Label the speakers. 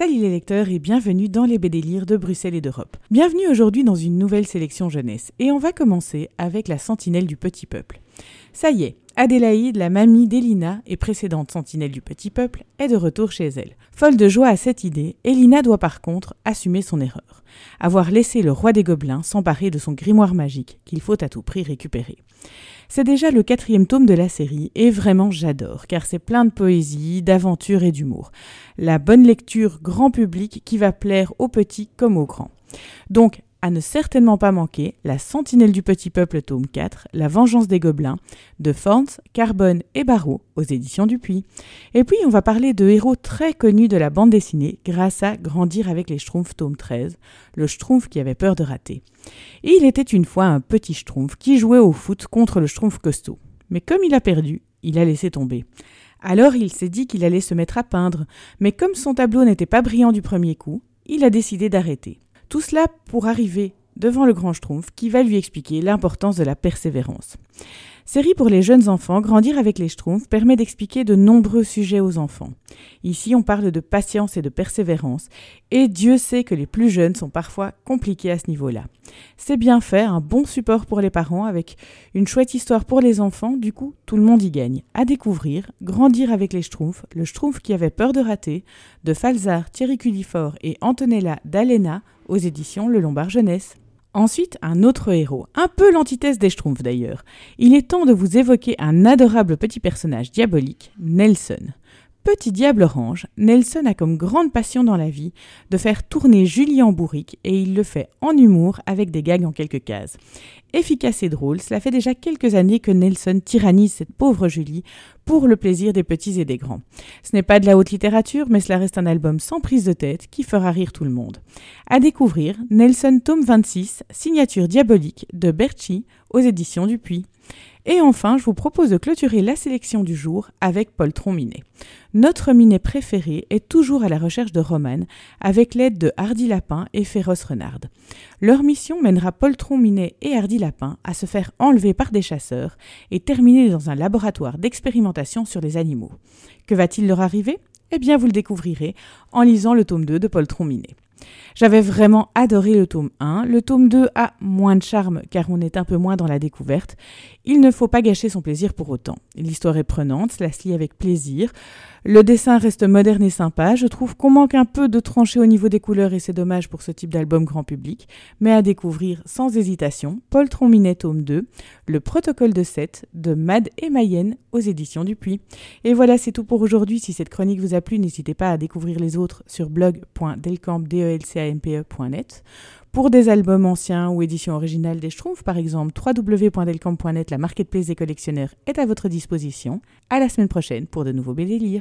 Speaker 1: Salut les lecteurs et bienvenue dans les BD Lire de Bruxelles et d'Europe. Bienvenue aujourd'hui dans une nouvelle sélection jeunesse et on va commencer avec la sentinelle du petit peuple. Ça y est, Adélaïde, la mamie d'Elina et précédente sentinelle du petit peuple, est de retour chez elle. Folle de joie à cette idée, Elina doit par contre assumer son erreur. Avoir laissé le roi des gobelins s'emparer de son grimoire magique qu'il faut à tout prix récupérer. C'est déjà le quatrième tome de la série et vraiment j'adore car c'est plein de poésie, d'aventure et d'humour. La bonne lecture grand public qui va plaire aux petits comme aux grands. Donc à ne certainement pas manquer La Sentinelle du Petit Peuple, tome 4, La Vengeance des Gobelins, de Forns, Carbone et Barreau, aux éditions Dupuis. Et puis, on va parler de héros très connus de la bande dessinée grâce à Grandir avec les Schtroumpfs, tome 13, le Schtroumpf qui avait peur de rater. Il était une fois un petit Schtroumpf qui jouait au foot contre le Schtroumpf costaud. Mais comme il a perdu, il a laissé tomber. Alors il s'est dit qu'il allait se mettre à peindre, mais comme son tableau n'était pas brillant du premier coup, il a décidé d'arrêter. Tout cela pour arriver devant le grand Schtroumpf qui va lui expliquer l'importance de la persévérance. Série pour les jeunes enfants, Grandir avec les Schtroumpfs permet d'expliquer de nombreux sujets aux enfants. Ici, on parle de patience et de persévérance, et Dieu sait que les plus jeunes sont parfois compliqués à ce niveau-là. C'est bien fait, un bon support pour les parents, avec une chouette histoire pour les enfants, du coup, tout le monde y gagne. À découvrir, Grandir avec les Schtroumpfs, le Schtroumpf qui avait peur de rater, de Falzar, Thierry Cudifort et Antonella d'Alena, éditions Le Lombard Jeunesse. Ensuite, un autre héros, un peu l'antithèse des Schtroumpfs d'ailleurs. Il est temps de vous évoquer un adorable petit personnage diabolique, Nelson. Petit diable orange, Nelson a comme grande passion dans la vie de faire tourner Julie en bourrique et il le fait en humour avec des gags en quelques cases. Efficace et drôle, cela fait déjà quelques années que Nelson tyrannise cette pauvre Julie pour le plaisir des petits et des grands. Ce n'est pas de la haute littérature, mais cela reste un album sans prise de tête qui fera rire tout le monde. À découvrir, Nelson tome 26, signature diabolique de Berchi aux éditions Dupuis. Et enfin, je vous propose de clôturer la sélection du jour avec Poltron Minet. Notre Minet préféré est toujours à la recherche de Romane avec l'aide de Hardy Lapin et Féroce Renard. Leur mission mènera Poltron Minet et Hardy Lapin à se faire enlever par des chasseurs et terminer dans un laboratoire d'expérimentation sur les animaux. Que va-t-il leur arriver? Eh bien, vous le découvrirez en lisant le tome 2 de Poltron Minet. J'avais vraiment adoré le tome 1. Le tome 2 a moins de charme car on est un peu moins dans la découverte. Il ne faut pas gâcher son plaisir pour autant. L'histoire est prenante, cela se lit avec plaisir. Le dessin reste moderne et sympa. Je trouve qu'on manque un peu de tranchée au niveau des couleurs et c'est dommage pour ce type d'album grand public. Mais à découvrir sans hésitation, Paul Trombinet tome 2, Le protocole de 7 de Mad et Mayenne aux éditions Dupuis. Et voilà, c'est tout pour aujourd'hui. Si cette chronique vous a plu, n'hésitez pas à découvrir les autres sur Pour des albums anciens ou éditions originales des Schtroumpfs, par exemple, www.delcamp.net, la marketplace des collectionneurs est à votre disposition. À la semaine prochaine pour de nouveaux BD lire.